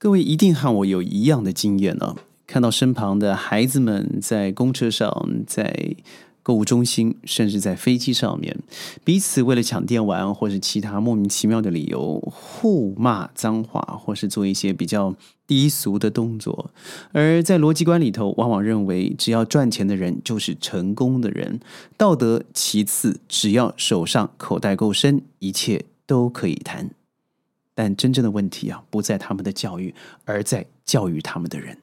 各位一定和我有一样的经验呢，看到身旁的孩子们在公车上，在购物中心，甚至在飞机上面，彼此为了抢电玩或是其他莫名其妙的理由互骂脏话，或是做一些比较低俗的动作。而在逻辑观里头，往往认为只要赚钱的人就是成功的人，道德其次，只要手上口袋够深，一切都可以谈。但真正的问题啊，不在他们的教育，而在教育他们的人。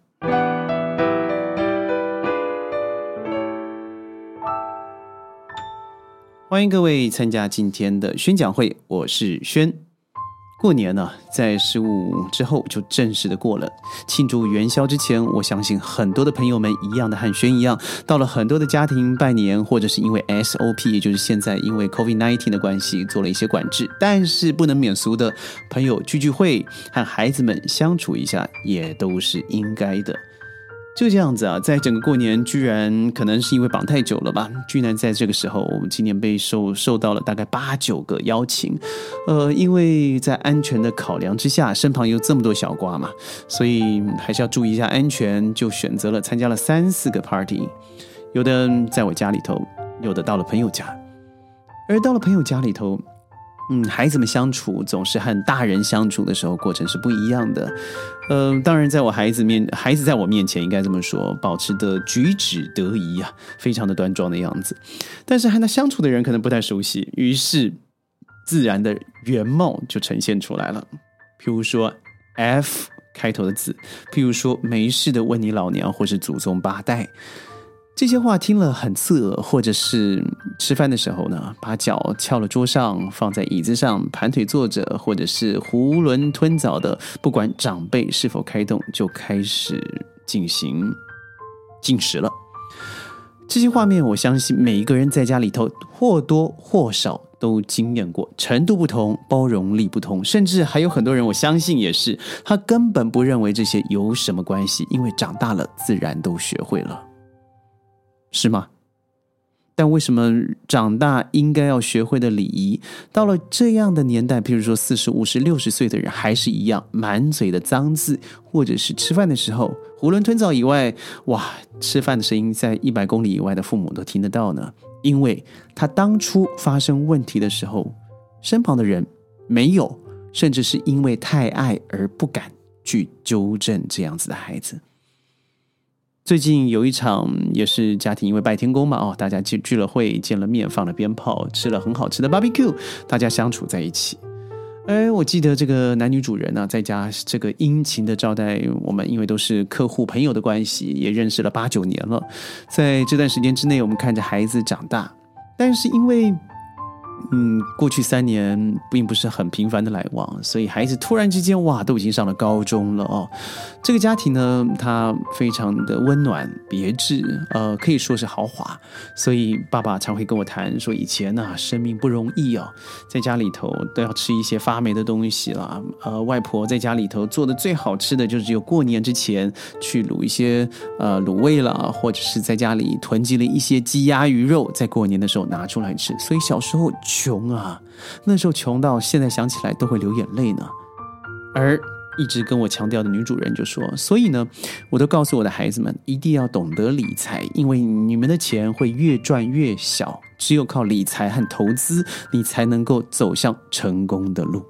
欢迎各位参加今天的宣讲会，我是轩。过年呢，在十五之后就正式的过了。庆祝元宵之前，我相信很多的朋友们一样的和轩一样，到了很多的家庭拜年，或者是因为 SOP，也就是现在因为 C O V I D nineteen 的关系做了一些管制，但是不能免俗的朋友聚聚会，和孩子们相处一下，也都是应该的。就这样子啊，在整个过年，居然可能是因为绑太久了吧，居然在这个时候，我们今年被受受到了大概八九个邀请，呃，因为在安全的考量之下，身旁有这么多小瓜嘛，所以还是要注意一下安全，就选择了参加了三四个 party，有的在我家里头，有的到了朋友家，而到了朋友家里头。嗯，孩子们相处总是和大人相处的时候过程是不一样的。呃，当然，在我孩子面，孩子在我面前应该这么说，保持的举止得宜啊，非常的端庄的样子。但是和他相处的人可能不太熟悉，于是自然的原貌就呈现出来了。譬如说 F 开头的字，譬如说没事的问你老娘或是祖宗八代。这些话听了很刺耳，或者是吃饭的时候呢，把脚翘了桌上，放在椅子上盘腿坐着，或者是囫囵吞枣的，不管长辈是否开动，就开始进行进食了。这些画面，我相信每一个人在家里头或多或少都经验过，程度不同，包容力不同，甚至还有很多人，我相信也是，他根本不认为这些有什么关系，因为长大了自然都学会了。是吗？但为什么长大应该要学会的礼仪，到了这样的年代，譬如说四十五十六十岁的人，还是一样满嘴的脏字，或者是吃饭的时候囫囵吞枣以外，哇，吃饭的声音在一百公里以外的父母都听得到呢？因为他当初发生问题的时候，身旁的人没有，甚至是因为太爱而不敢去纠正这样子的孩子。最近有一场也是家庭，因为拜天公嘛，哦，大家聚聚了会，见了面，放了鞭炮，吃了很好吃的 barbecue，大家相处在一起。哎，我记得这个男女主人呢，在家这个殷勤的招待我们，因为都是客户朋友的关系，也认识了八九年了。在这段时间之内，我们看着孩子长大，但是因为。嗯，过去三年并不是很频繁的来往，所以孩子突然之间哇，都已经上了高中了哦。这个家庭呢，它非常的温暖别致，呃，可以说是豪华。所以爸爸常会跟我谈说，以前呢，生命不容易哦，在家里头都要吃一些发霉的东西啦。呃，外婆在家里头做的最好吃的，就是只有过年之前去卤一些呃卤味了，或者是在家里囤积了一些鸡鸭鱼肉，在过年的时候拿出来吃。所以小时候。穷啊，那时候穷到现在想起来都会流眼泪呢。而一直跟我强调的女主人就说：“所以呢，我都告诉我的孩子们，一定要懂得理财，因为你们的钱会越赚越小，只有靠理财和投资，你才能够走向成功的路。”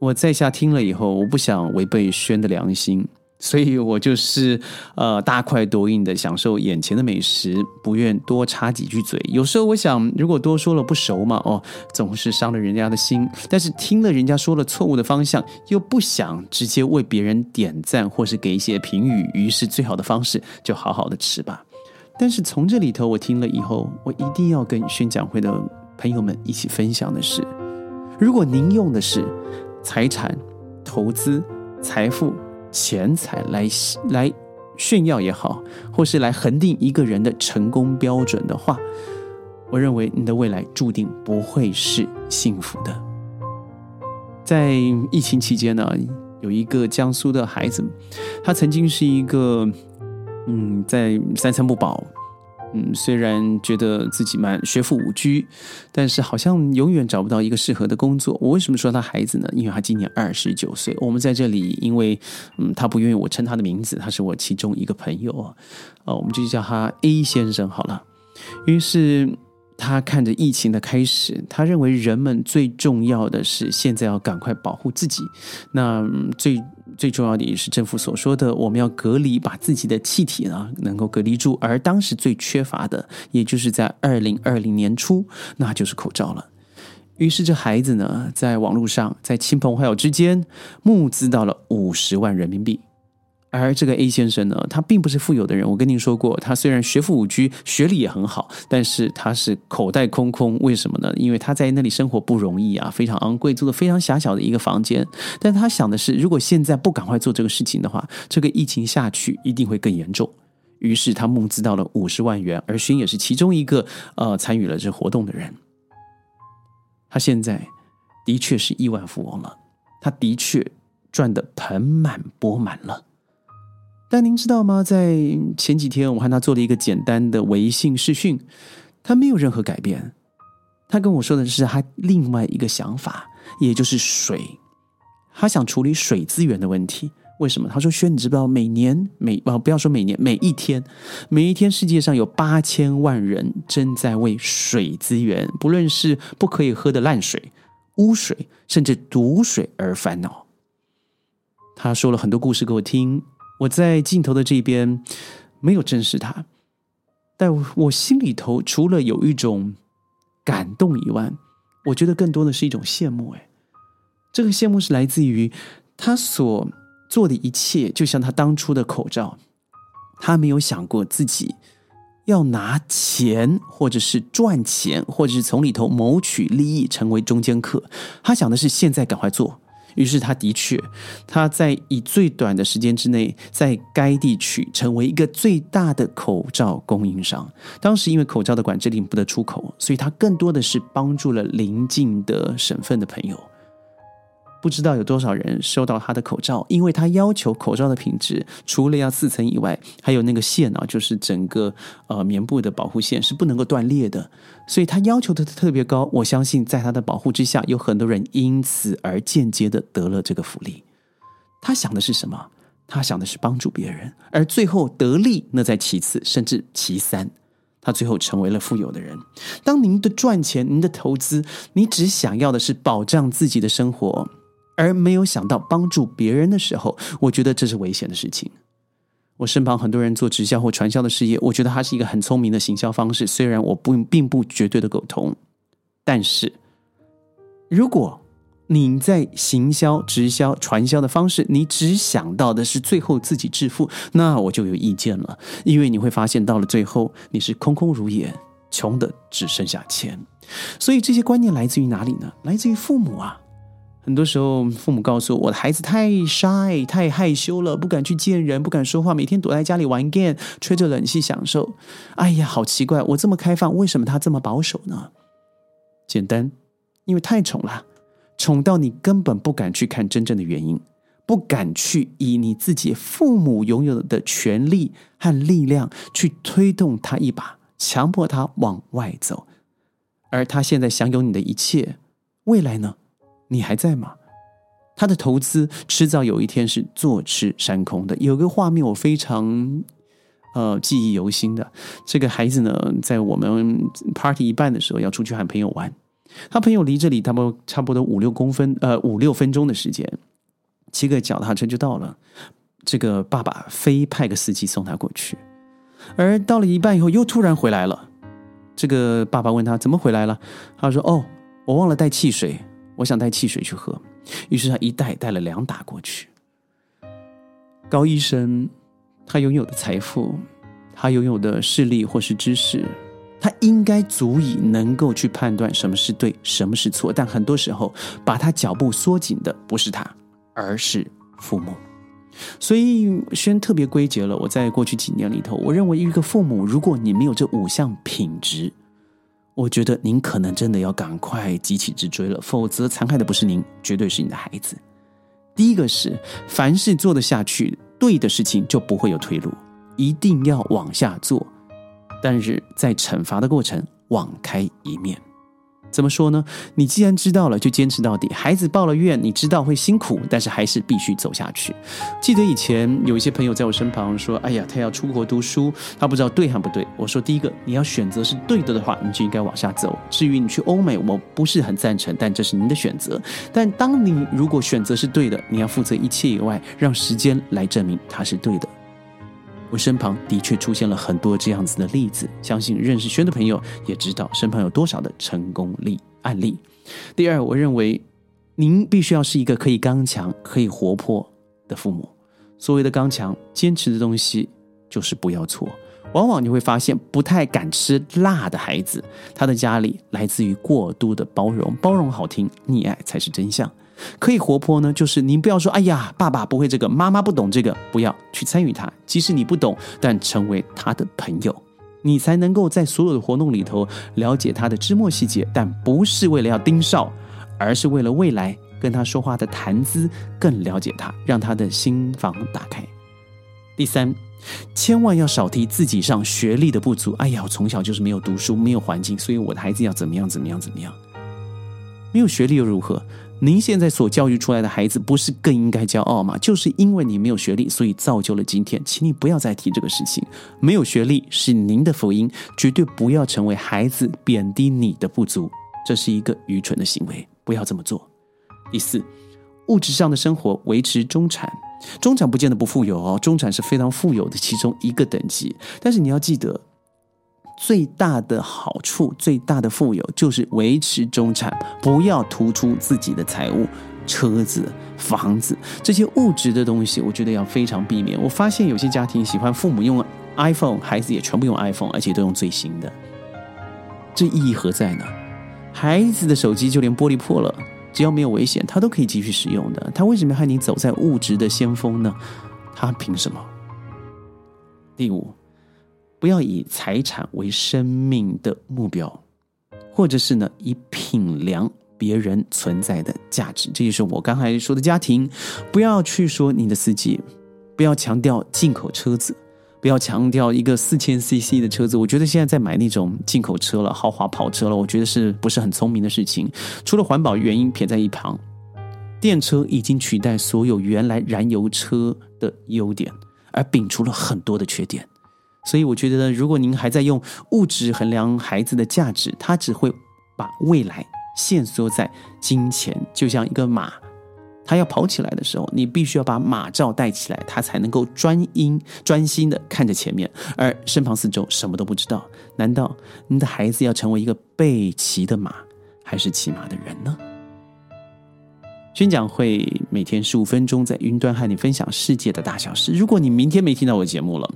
我在下听了以后，我不想违背轩的良心。所以我就是呃大快朵颐的享受眼前的美食，不愿多插几句嘴。有时候我想，如果多说了不熟嘛，哦，总是伤了人家的心。但是听了人家说了错误的方向，又不想直接为别人点赞或是给一些评语，于是最好的方式就好好的吃吧。但是从这里头我听了以后，我一定要跟宣讲会的朋友们一起分享的是：如果您用的是财产、投资、财富。钱财来来炫耀也好，或是来恒定一个人的成功标准的话，我认为你的未来注定不会是幸福的。在疫情期间呢，有一个江苏的孩子，他曾经是一个嗯，在三餐不饱，嗯，虽然觉得自己蛮学富五车，但是好像永远找不到一个适合的工作。我为什么说他孩子呢？因为他今年二十九岁。我们在这里，因为嗯，他不愿意我称他的名字，他是我其中一个朋友啊，呃，我们就叫他 A 先生好了。于是。他看着疫情的开始，他认为人们最重要的是现在要赶快保护自己。那最最重要的也是政府所说的，我们要隔离，把自己的气体呢能够隔离住。而当时最缺乏的，也就是在二零二零年初，那就是口罩了。于是这孩子呢，在网络上，在亲朋好友之间募资到了五十万人民币。而这个 A 先生呢，他并不是富有的人。我跟您说过，他虽然学富五车，学历也很好，但是他是口袋空空。为什么呢？因为他在那里生活不容易啊，非常昂贵，住的非常狭小的一个房间。但他想的是，如果现在不赶快做这个事情的话，这个疫情下去一定会更严重。于是他募资到了五十万元，而勋也是其中一个呃参与了这活动的人。他现在的确是亿万富翁了，他的确赚得盆满钵满了。但您知道吗？在前几天，我和他做了一个简单的微信视讯，他没有任何改变。他跟我说的是他另外一个想法，也就是水。他想处理水资源的问题。为什么？他说：“轩，你知不知道每年每啊，不要说每年，每一天，每一天，世界上有八千万人正在为水资源，不论是不可以喝的烂水、污水，甚至毒水而烦恼。”他说了很多故事给我听。我在镜头的这边没有正视他，但我心里头除了有一种感动以外，我觉得更多的是一种羡慕。哎，这个羡慕是来自于他所做的一切，就像他当初的口罩，他没有想过自己要拿钱，或者是赚钱，或者是从里头谋取利益，成为中间客。他想的是现在赶快做。于是他的确，他在以最短的时间之内，在该地区成为一个最大的口罩供应商。当时因为口罩的管制令不得出口，所以他更多的是帮助了邻近的省份的朋友。不知道有多少人收到他的口罩，因为他要求口罩的品质除了要四层以外，还有那个线啊，就是整个呃棉布的保护线是不能够断裂的，所以他要求的特别高。我相信在他的保护之下，有很多人因此而间接的得了这个福利。他想的是什么？他想的是帮助别人，而最后得利那在其次，甚至其三。他最后成为了富有的人。当您的赚钱、您的投资，你只想要的是保障自己的生活。而没有想到帮助别人的时候，我觉得这是危险的事情。我身旁很多人做直销或传销的事业，我觉得它是一个很聪明的行销方式。虽然我不并不绝对的苟同，但是如果你在行销、直销、传销的方式，你只想到的是最后自己致富，那我就有意见了。因为你会发现，到了最后你是空空如也，穷的只剩下钱。所以这些观念来自于哪里呢？来自于父母啊。很多时候，父母告诉我，的孩子太 shy、太害羞了，不敢去见人，不敢说话，每天躲在家里玩 game，吹着冷气享受。哎呀，好奇怪！我这么开放，为什么他这么保守呢？简单，因为太宠了，宠到你根本不敢去看真正的原因，不敢去以你自己父母拥有的权利和力量去推动他一把，强迫他往外走。而他现在享有你的一切，未来呢？你还在吗？他的投资迟早有一天是坐吃山空的。有个画面我非常呃记忆犹新的，这个孩子呢，在我们 party 一半的时候要出去和朋友玩，他朋友离这里差不差不多五六公分呃五六分钟的时间，骑个脚踏车就到了。这个爸爸非派个司机送他过去，而到了一半以后又突然回来了。这个爸爸问他怎么回来了，他说：“哦，我忘了带汽水。”我想带汽水去喝，于是他一带带了两打过去。高医生，他拥有的财富，他拥有的势力或是知识，他应该足以能够去判断什么是对，什么是错。但很多时候，把他脚步缩紧的不是他，而是父母。所以，轩特别归结了我在过去几年里头，我认为一个父母，如果你没有这五项品质。我觉得您可能真的要赶快急起直追了，否则残害的不是您，绝对是你的孩子。第一个是，凡事做得下去，对的事情就不会有退路，一定要往下做。但是在惩罚的过程网开一面。怎么说呢？你既然知道了，就坚持到底。孩子报了怨，你知道会辛苦，但是还是必须走下去。记得以前有一些朋友在我身旁说：“哎呀，他要出国读书，他不知道对还不对。”我说：“第一个，你要选择是对的的话，你就应该往下走。至于你去欧美，我不是很赞成，但这是您的选择。但当你如果选择是对的，你要负责一切以外，让时间来证明它是对的。”我身旁的确出现了很多这样子的例子，相信认识轩的朋友也知道身旁有多少的成功例案例。第二，我认为您必须要是一个可以刚强、可以活泼的父母。所谓的刚强，坚持的东西就是不要错。往往你会发现，不太敢吃辣的孩子，他的家里来自于过度的包容。包容好听，溺爱才是真相。可以活泼呢，就是您不要说，哎呀，爸爸不会这个，妈妈不懂这个，不要去参与他。即使你不懂，但成为他的朋友，你才能够在所有的活动里头了解他的枝末细节，但不是为了要盯梢，而是为了未来跟他说话的谈资更了解他，让他的心房打开。第三，千万要少提自己上学历的不足。哎呀，我从小就是没有读书，没有环境，所以我的孩子要怎么样怎么样怎么样？没有学历又如何？您现在所教育出来的孩子，不是更应该骄傲吗？就是因为你没有学历，所以造就了今天。请你不要再提这个事情。没有学历是您的福音，绝对不要成为孩子贬低你的不足，这是一个愚蠢的行为，不要这么做。第四，物质上的生活维持中产，中产不见得不富有哦，中产是非常富有的其中一个等级。但是你要记得。最大的好处，最大的富有，就是维持中产，不要突出自己的财物、车子、房子这些物质的东西。我觉得要非常避免。我发现有些家庭喜欢父母用 iPhone，孩子也全部用 iPhone，而且都用最新的，这意义何在呢？孩子的手机就连玻璃破了，只要没有危险，他都可以继续使用的。他为什么要和你走在物质的先锋呢？他凭什么？第五。不要以财产为生命的目标，或者是呢以品量别人存在的价值。这就是我刚才说的家庭。不要去说你的司机，不要强调进口车子，不要强调一个四千 CC 的车子。我觉得现在在买那种进口车了、豪华跑车了，我觉得是不是很聪明的事情？除了环保原因撇在一旁，电车已经取代所有原来燃油车的优点，而摒除了很多的缺点。所以我觉得，如果您还在用物质衡量孩子的价值，他只会把未来限缩在金钱。就像一个马，它要跑起来的时候，你必须要把马罩戴起来，它才能够专心 专心的看着前面，而身旁四周什么都不知道。难道你的孩子要成为一个被骑的马，还是骑马的人呢？宣讲会每天十五分钟，在云端和你分享世界的大小事。如果你明天没听到我节目了，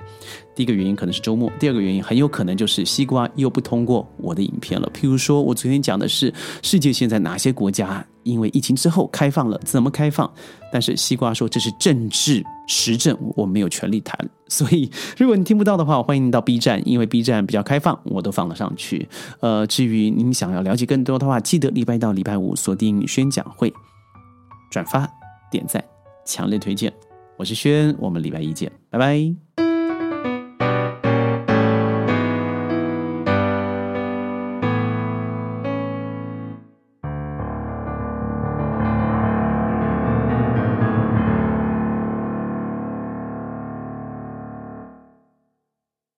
第一个原因可能是周末，第二个原因很有可能就是西瓜又不通过我的影片了。譬如说，我昨天讲的是世界现在哪些国家因为疫情之后开放了，怎么开放？但是西瓜说这是政治时政，我没有权利谈。所以如果你听不到的话，我欢迎你到 B 站，因为 B 站比较开放，我都放了上去。呃，至于您想要了解更多的话，记得礼拜一到礼拜五锁定宣讲会。转发、点赞，强烈推荐！我是轩，我们礼拜一见，拜拜。